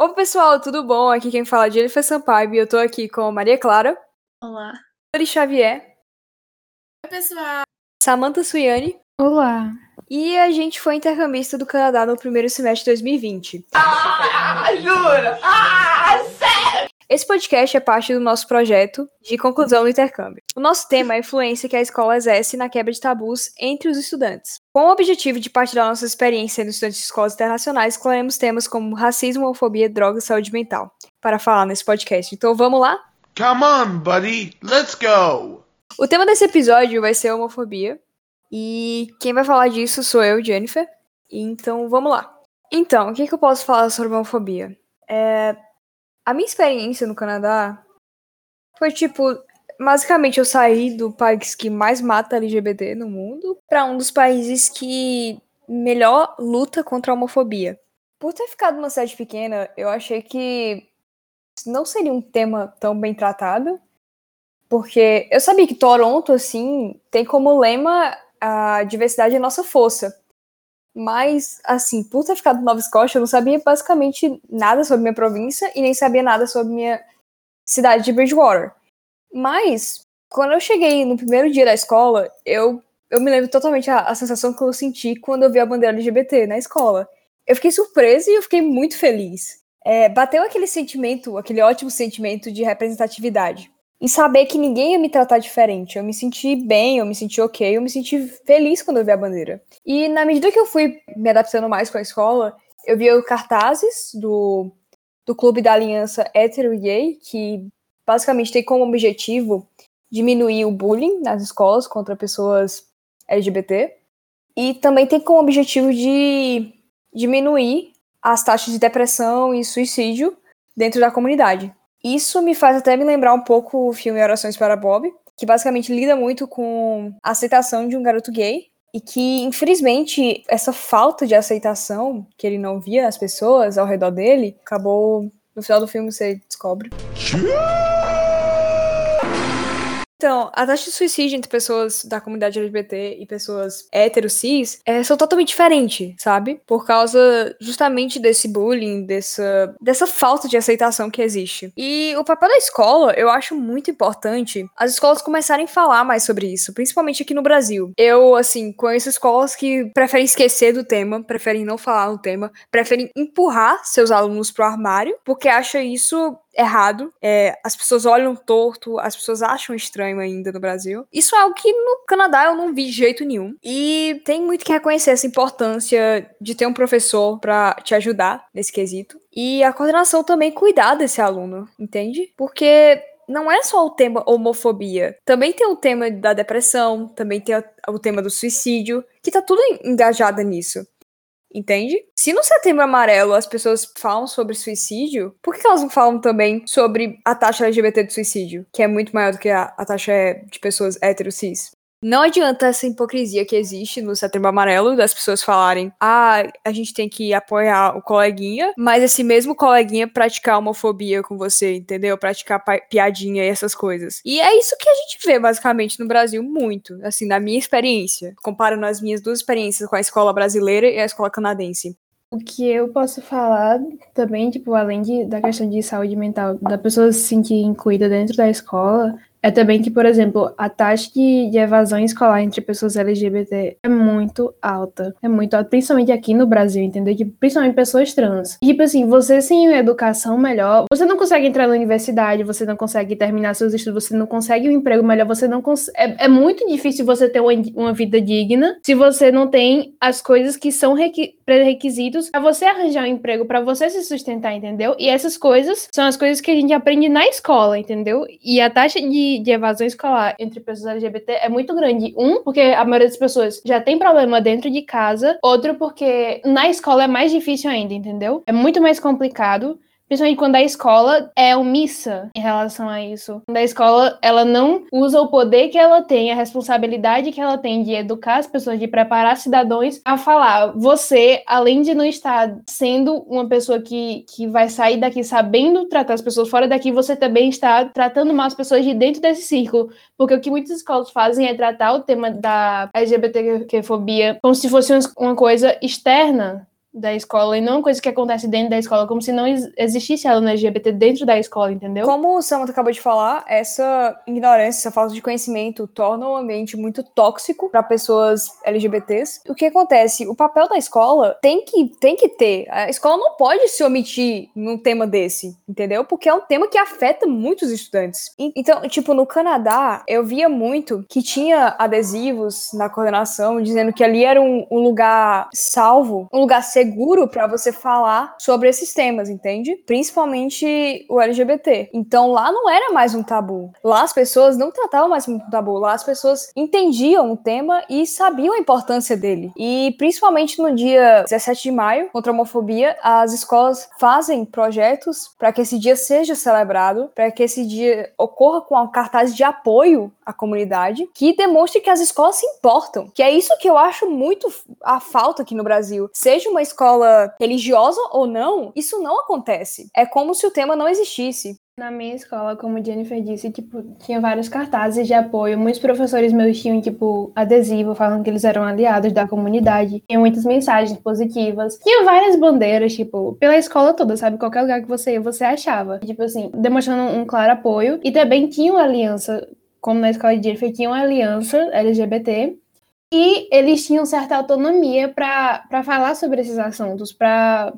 Oi, pessoal, tudo bom? Aqui quem fala é Jennifer Sampaio e eu tô aqui com Maria Clara, Olá. Yuri Xavier, Oi, pessoal. Samantha Suiane Olá. e a gente foi intercambista do Canadá no primeiro semestre de 2020. jura? Ah, sério? Esse podcast é parte do nosso projeto de conclusão do intercâmbio. O nosso tema é a influência que a escola exerce na quebra de tabus entre os estudantes. Com o objetivo de partilhar nossa experiência sendo estudantes de escolas internacionais, escolhemos temas como racismo, homofobia, drogas e saúde mental para falar nesse podcast. Então vamos lá? Come on, buddy. Let's go. O tema desse episódio vai ser homofobia. E quem vai falar disso sou eu, Jennifer. Então vamos lá. Então, o que, que eu posso falar sobre homofobia? É, a minha experiência no Canadá foi tipo. Basicamente, eu saí do país que mais mata LGBT no mundo para um dos países que melhor luta contra a homofobia. Por ter ficado numa cidade pequena, eu achei que não seria um tema tão bem tratado. Porque eu sabia que Toronto, assim, tem como lema a diversidade é nossa força. Mas, assim, por ter ficado em Nova Escócia, eu não sabia basicamente nada sobre minha província e nem sabia nada sobre minha cidade de Bridgewater. Mas, quando eu cheguei no primeiro dia da escola, eu, eu me lembro totalmente a, a sensação que eu senti quando eu vi a bandeira LGBT na escola. Eu fiquei surpresa e eu fiquei muito feliz. É, bateu aquele sentimento, aquele ótimo sentimento de representatividade e saber que ninguém ia me tratar diferente. Eu me senti bem, eu me senti ok, eu me senti feliz quando eu vi a bandeira. E na medida que eu fui me adaptando mais com a escola, eu via cartazes do, do Clube da Aliança Hétero e Gay, que basicamente tem como objetivo diminuir o bullying nas escolas contra pessoas LGBT. E também tem como objetivo de diminuir as taxas de depressão e suicídio dentro da comunidade. Isso me faz até me lembrar um pouco o filme Orações para Bob, que basicamente lida muito com a aceitação de um garoto gay e que, infelizmente, essa falta de aceitação que ele não via nas pessoas ao redor dele acabou no final do filme você descobre. Então, a taxa de suicídio entre pessoas da comunidade LGBT e pessoas hétero cis é, são totalmente diferentes, sabe? Por causa justamente desse bullying, dessa, dessa falta de aceitação que existe. E o papel da escola, eu acho muito importante as escolas começarem a falar mais sobre isso, principalmente aqui no Brasil. Eu, assim, conheço escolas que preferem esquecer do tema, preferem não falar no tema, preferem empurrar seus alunos pro armário, porque acham isso errado. É, as pessoas olham torto, as pessoas acham estranho ainda no Brasil. Isso é algo que no Canadá eu não vi de jeito nenhum. E tem muito que reconhecer essa importância de ter um professor para te ajudar nesse quesito. E a coordenação também cuidar desse aluno, entende? Porque não é só o tema homofobia. Também tem o tema da depressão, também tem o tema do suicídio, que tá tudo engajado nisso. Entende? Se no setembro amarelo as pessoas falam sobre suicídio, por que elas não falam também sobre a taxa LGBT de suicídio, que é muito maior do que a, a taxa de pessoas hétero cis? Não adianta essa hipocrisia que existe no Setembro Amarelo das pessoas falarem: ah, a gente tem que apoiar o coleguinha, mas esse mesmo coleguinha praticar homofobia com você, entendeu? Praticar piadinha e essas coisas. E é isso que a gente vê basicamente no Brasil muito, assim, na minha experiência, comparando as minhas duas experiências com a escola brasileira e a escola canadense. O que eu posso falar também, tipo, além de, da questão de saúde mental, da pessoa se sentir incluída dentro da escola, é também que, por exemplo, a taxa de, evasão escolar entre pessoas LGBT é muito alta. É muito alta, principalmente aqui no Brasil, entendeu? Principalmente pessoas trans. tipo assim, você sem educação melhor, você não consegue entrar na universidade, você não consegue terminar seus estudos, você não consegue um emprego melhor, você não consegue. É, é muito difícil você ter uma, uma, vida digna se você não tem as coisas que são pré-requisitos para você arranjar um emprego, para você se sustentar, entendeu? E essas coisas são as coisas que a gente aprende na escola, entendeu? E a taxa de de, evasão escolar entre pessoas LGBT é muito grande. Um, porque a maioria das pessoas já tem problema dentro de casa. Outro, porque na escola é mais difícil ainda, entendeu? É muito mais complicado. Principalmente quando a escola é omissa em relação a isso. Quando a escola ela não usa o poder que ela tem, a responsabilidade que ela tem de educar as pessoas, de preparar cidadãos a falar. Você, além de não estar sendo uma pessoa que, que vai sair daqui sabendo tratar as pessoas fora daqui, você também está tratando mal as pessoas de dentro desse círculo. Porque o que muitas escolas fazem é tratar o tema da LGBTQ-fobia como se fosse uma coisa externa da escola e não uma coisa que acontece dentro da escola, como se não ex- existisse aluno LGBT dentro da escola, entendeu? Como o Samantha acabou de falar, essa ignorância, essa falta de conhecimento torna o ambiente muito tóxico para pessoas LGBTs. O que acontece? O papel da escola tem que, tem que ter. A escola não pode se omitir num tema desse, entendeu? Porque é um tema que afeta muitos estudantes. Então, tipo, no Canadá, eu via muito que tinha adesivos na coordenação dizendo que ali era um, um lugar salvo, um lugar seguro para você falar sobre esses temas, entende? Principalmente o LGBT. Então lá não era mais um tabu. Lá as pessoas não tratavam mais como um tabu. Lá as pessoas entendiam o tema e sabiam a importância dele. E principalmente no dia 17 de maio, contra a homofobia, as escolas fazem projetos para que esse dia seja celebrado, para que esse dia ocorra com um cartaz de apoio à comunidade, que demonstre que as escolas se importam. Que é isso que eu acho muito a falta aqui no Brasil. Seja uma escola religiosa ou não, isso não acontece. É como se o tema não existisse. Na minha escola, como Jennifer disse, tipo, tinha vários cartazes de apoio. Muitos professores meus tinham, tipo, adesivo falando que eles eram aliados da comunidade. Tinha muitas mensagens positivas. Tinha várias bandeiras, tipo, pela escola toda, sabe? Qualquer lugar que você ia, você achava. Tipo assim, demonstrando um claro apoio. E também tinha uma aliança, como na escola de Jennifer, tinha uma aliança LGBT. E eles tinham certa autonomia para falar sobre esses assuntos, para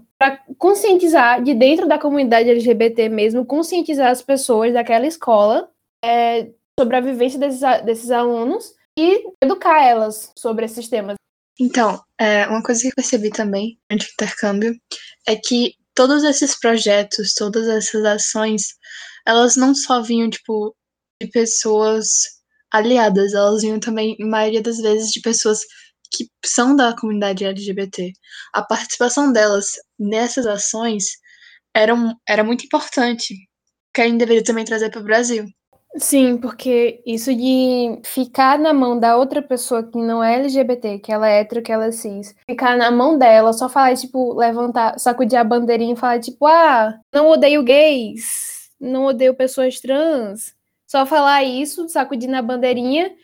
conscientizar de dentro da comunidade LGBT mesmo, conscientizar as pessoas daquela escola é, sobre a vivência desses, desses alunos e educar elas sobre esses temas. Então, é, uma coisa que eu percebi também durante o intercâmbio é que todos esses projetos, todas essas ações, elas não só vinham, tipo, de pessoas aliadas, elas vinham também, na maioria das vezes, de pessoas que são da comunidade LGBT. A participação delas nessas ações era, um- era muito importante, que a gente deveria também trazer para o Brasil. Sim, porque isso de ficar na mão da outra pessoa que não é LGBT, que ela é hétero, que ela é cis, ficar na mão dela, só falar, tipo, levantar, sacudir a bandeirinha e falar, tipo, ah, não odeio gays, não odeio pessoas trans. Só falar isso, sacudir na bandeirinha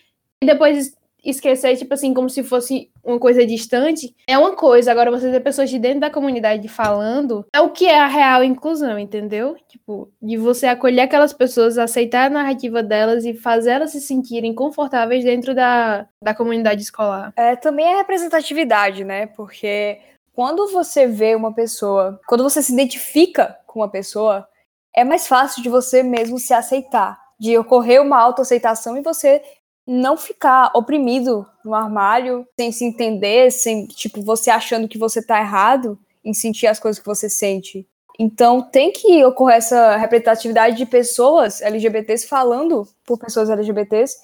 e depois esquecer, tipo assim, como se fosse uma coisa distante, é uma coisa. Agora, você ter pessoas de dentro da comunidade falando é o que é a real inclusão, entendeu? Tipo, de você acolher aquelas pessoas, aceitar a narrativa delas e fazer elas se sentirem confortáveis dentro da, da comunidade escolar. É, também é representatividade, né? Porque quando você vê uma pessoa, quando você se identifica com uma pessoa, é mais fácil de você mesmo se aceitar, de ocorrer uma autoaceitação e você não ficar oprimido no armário, sem se entender, sem, tipo, você achando que você tá errado em sentir as coisas que você sente. Então tem que ocorrer essa representatividade de pessoas LGBTs falando por pessoas LGBTs.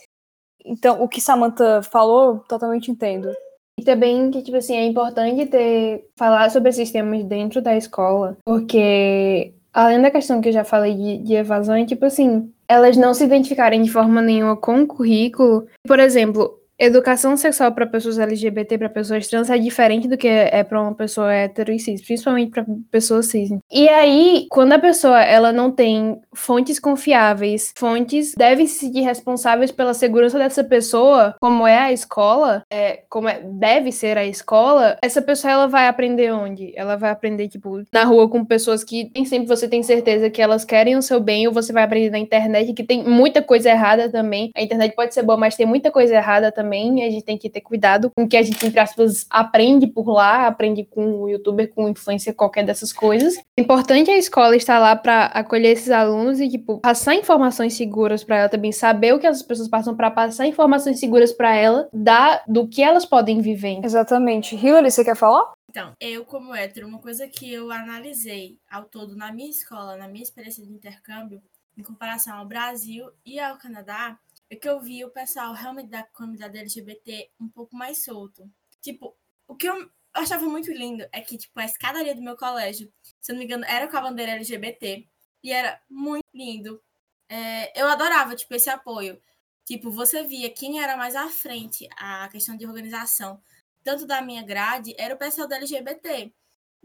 Então, o que Samantha falou, totalmente entendo. E também que, tipo assim, é importante ter falar sobre esses temas dentro da escola, porque além da questão que eu já falei de, de evasão, é tipo assim, elas não se identificarem de forma nenhuma com o currículo. Por exemplo, educação sexual para pessoas LGBT, para pessoas trans, é diferente do que é para uma pessoa hétero e cis, principalmente para pessoas cis. E aí, quando a pessoa ela não tem fontes confiáveis, fontes devem se sentir responsáveis pela segurança dessa pessoa, como é a escola, é, como é, deve ser a escola, essa pessoa ela vai aprender onde? Ela vai aprender, tipo, na rua com pessoas que nem sempre você tem certeza que elas querem o seu bem, ou você vai aprender na internet, que tem muita coisa errada também. A internet pode ser boa, mas tem muita coisa errada também, e a gente tem que ter cuidado com o que a gente, entre aspas, aprende por lá, aprende com o youtuber, com influência, qualquer dessas coisas. É importante a escola estar lá para acolher esses alunos e, tipo, passar informações seguras para ela também, saber o que as pessoas passam para passar informações seguras para ela, da, do que elas podem viver. Exatamente. Hillary, você quer falar? Então, eu, como hétero, uma coisa que eu analisei ao todo na minha escola, na minha experiência de intercâmbio, em comparação ao Brasil e ao Canadá, é que eu vi o pessoal realmente da comunidade LGBT um pouco mais solto. Tipo, o que eu achava muito lindo é que, tipo, a escadaria do meu colégio, se eu não me engano, era com a bandeira LGBT e era muito lindo. É, eu adorava, tipo, esse apoio. Tipo, você via quem era mais à frente a questão de organização, tanto da minha grade, era o pessoal da LGBT.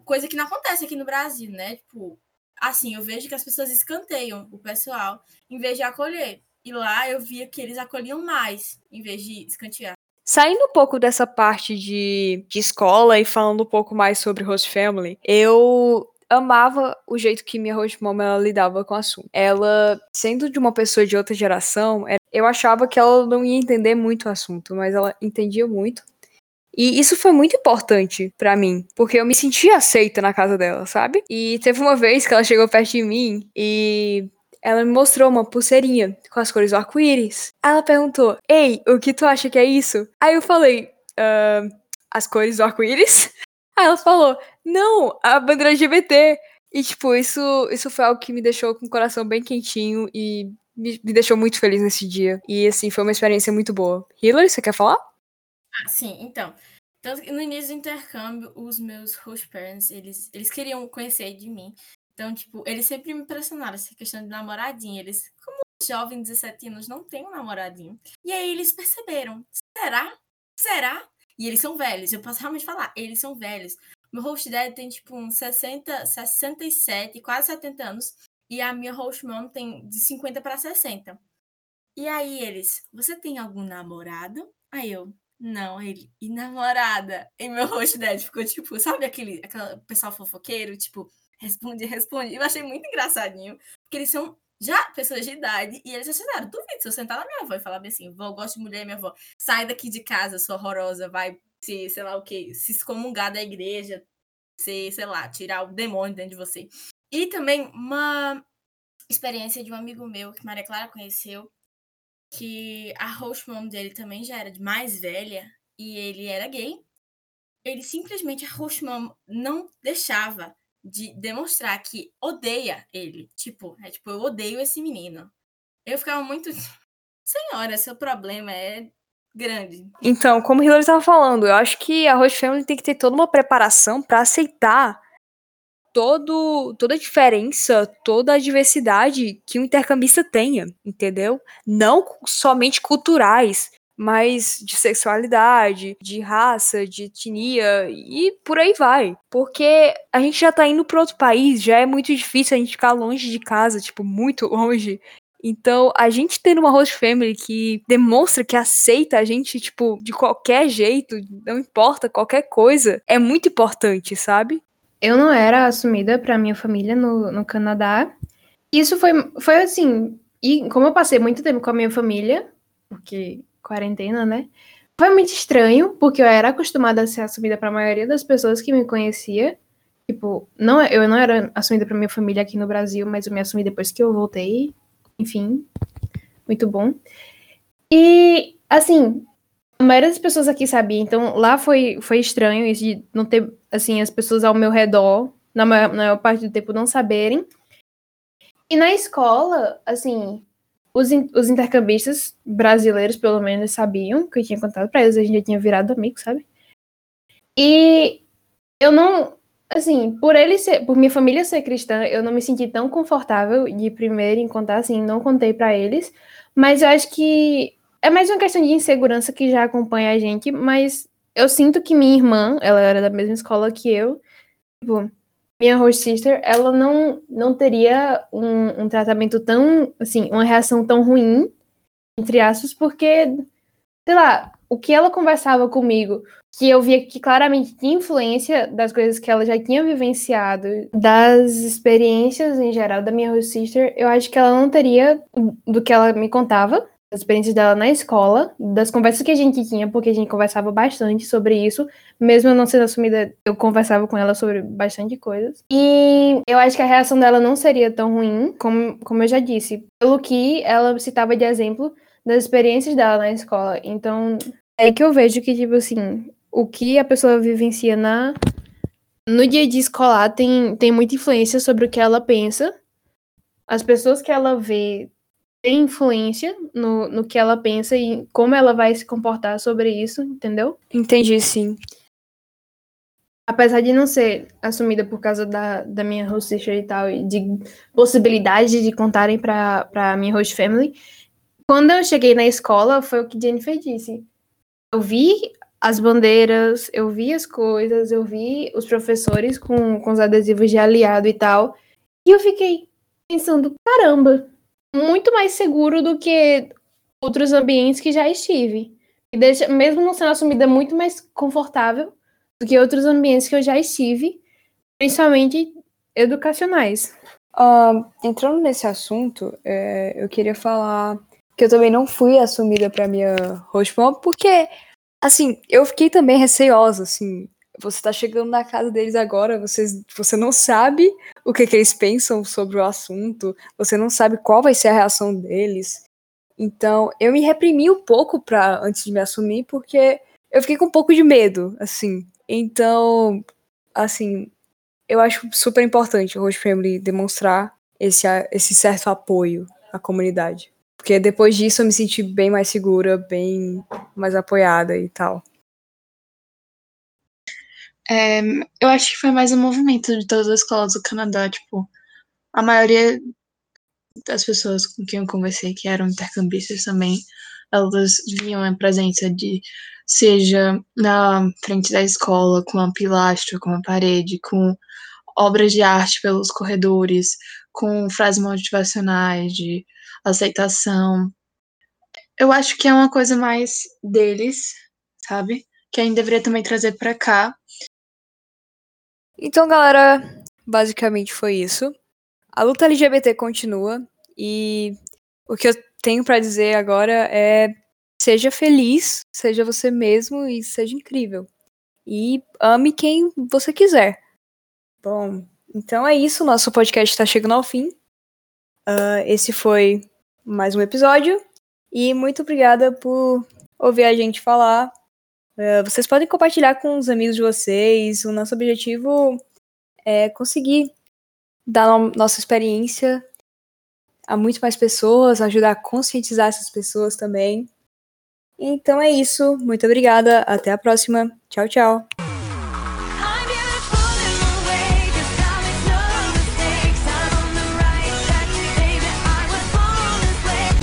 Coisa que não acontece aqui no Brasil, né? Tipo, assim, eu vejo que as pessoas escanteiam o pessoal em vez de acolher. E lá eu via que eles acolhiam mais, em vez de escantear. Saindo um pouco dessa parte de, de escola e falando um pouco mais sobre host family, eu amava o jeito que minha host mom ela lidava com o assunto. Ela, sendo de uma pessoa de outra geração, é, eu achava que ela não ia entender muito o assunto, mas ela entendia muito. E isso foi muito importante para mim, porque eu me sentia aceita na casa dela, sabe? E teve uma vez que ela chegou perto de mim e ela me mostrou uma pulseirinha com as cores do arco-íris. Ela perguntou: Ei, o que tu acha que é isso? Aí eu falei: uh, As cores do arco-íris? Aí ela falou: Não, a bandeira LGBT. E, tipo, isso, isso foi algo que me deixou com o coração bem quentinho e me, me deixou muito feliz nesse dia. E, assim, foi uma experiência muito boa. Hillary, você quer falar? Ah, sim, então. No início do intercâmbio, os meus host parents, eles, eles queriam conhecer de mim. Então, tipo, eles sempre me impressionaram essa questão de namoradinho. Eles, como jovem de 17 anos, não tem um namoradinho. E aí eles perceberam, será? Será? E eles são velhos, eu posso realmente falar, eles são velhos. Meu host dad tem, tipo, uns 60, 67, quase 70 anos. E a minha host mom tem de 50 para 60. E aí eles, você tem algum namorado? Aí eu, não, ele, e namorada? E meu host dad ficou, tipo, sabe aquele, aquele pessoal fofoqueiro, tipo, responde, responde. Eu achei muito engraçadinho, porque eles são já pessoas de idade e eles assinaram. Duvido se eu sentar na minha avó e falar bem assim: vó, gosto de mulher, minha avó, sai daqui de casa, sua horrorosa, vai se, sei lá o que, se excomungar da igreja, se, sei lá, tirar o demônio dentro de você. E também uma experiência de um amigo meu que Maria Clara conheceu, que a host mom dele também já era mais velha e ele era gay. Ele simplesmente, a host mom não deixava de demonstrar que odeia ele. Tipo, é tipo, eu odeio esse menino. Eu ficava muito. Senhora, seu problema é grande. Então, como o Hillary estava falando, eu acho que a Host Family tem que ter toda uma preparação para aceitar todo, toda a diferença, toda a diversidade que o intercambista tenha, entendeu? Não somente culturais, mas de sexualidade, de raça, de etnia e por aí vai. Porque a gente já tá indo para outro país, já é muito difícil a gente ficar longe de casa, tipo, muito longe. Então, a gente tendo uma host family que demonstra que aceita a gente, tipo, de qualquer jeito, não importa qualquer coisa, é muito importante, sabe? Eu não era assumida pra minha família no, no Canadá. Isso foi, foi assim. E como eu passei muito tempo com a minha família, porque quarentena, né? Foi muito estranho, porque eu era acostumada a ser assumida para a maioria das pessoas que me conhecia. Tipo, não, eu não era assumida para minha família aqui no Brasil, mas eu me assumi depois que eu voltei. Enfim, muito bom. E, assim, a maioria das pessoas aqui sabia, então lá foi, foi estranho isso de não ter, assim, as pessoas ao meu redor, na maior, na maior parte do tempo, não saberem. E na escola, assim, os, os intercambistas brasileiros, pelo menos, sabiam que eu tinha contado para eles, a gente já tinha virado amigo, sabe? E eu não, assim, por ele ser, por minha família ser cristã, eu não me senti tão confortável de primeiro em contar, assim, não contei para eles, mas eu acho que é mais uma questão de insegurança que já acompanha a gente, mas eu sinto que minha irmã, ela era da mesma escola que eu, tipo, minha host sister, ela não, não teria um, um tratamento tão, assim, uma reação tão ruim, entre aspas, porque, sei lá, o que ela conversava comigo, que eu via que claramente tinha influência das coisas que ela já tinha vivenciado, das experiências em geral da minha host sister, eu acho que ela não teria do que ela me contava, experiências dela na escola, das conversas que a gente tinha, porque a gente conversava bastante sobre isso. Mesmo eu não sendo assumida, eu conversava com ela sobre bastante coisas. E eu acho que a reação dela não seria tão ruim, como, como eu já disse, pelo que ela citava de exemplo das experiências dela na escola. Então, é que eu vejo que, tipo assim, o que a pessoa vivencia na, no dia dia escolar tem, tem muita influência sobre o que ela pensa. As pessoas que ela vê tem influência no, no que ela pensa e como ela vai se comportar sobre isso, entendeu? Entendi, sim. Apesar de não ser assumida por causa da, da minha host sister e tal, e de possibilidade de contarem pra, pra minha host family, quando eu cheguei na escola, foi o que Jennifer disse. Eu vi as bandeiras, eu vi as coisas, eu vi os professores com, com os adesivos de aliado e tal, e eu fiquei pensando, caramba, muito mais seguro do que outros ambientes que já estive. deixa, mesmo não sendo assumida, muito mais confortável do que outros ambientes que eu já estive, principalmente educacionais. Uh, entrando nesse assunto, é, eu queria falar que eu também não fui assumida para minha host mom, porque, assim, eu fiquei também receosa, assim, você tá chegando na casa deles agora, vocês, você não sabe o que, que eles pensam sobre o assunto, você não sabe qual vai ser a reação deles. Então, eu me reprimi um pouco pra, antes de me assumir, porque eu fiquei com um pouco de medo, assim. Então, assim, eu acho super importante o Host Family demonstrar esse, esse certo apoio à comunidade. Porque depois disso eu me senti bem mais segura, bem mais apoiada e tal. É, eu acho que foi mais um movimento de todas as escolas do Canadá, tipo, a maioria das pessoas com quem eu conversei, que eram intercambistas também, elas vinham em presença de, seja na frente da escola, com uma pilastra, com uma parede, com obras de arte pelos corredores, com frases motivacionais de aceitação. Eu acho que é uma coisa mais deles, sabe? Que a gente deveria também trazer para cá. Então, galera, basicamente foi isso. A luta LGBT continua e o que eu tenho para dizer agora é seja feliz, seja você mesmo e seja incrível. E ame quem você quiser. Bom, então é isso. Nosso podcast está chegando ao fim. Uh, esse foi mais um episódio. E muito obrigada por ouvir a gente falar. Uh, vocês podem compartilhar com os amigos de vocês. O nosso objetivo é conseguir dar no nossa experiência a muito mais pessoas, ajudar a conscientizar essas pessoas também. Então é isso. Muito obrigada. Até a próxima. Tchau, tchau.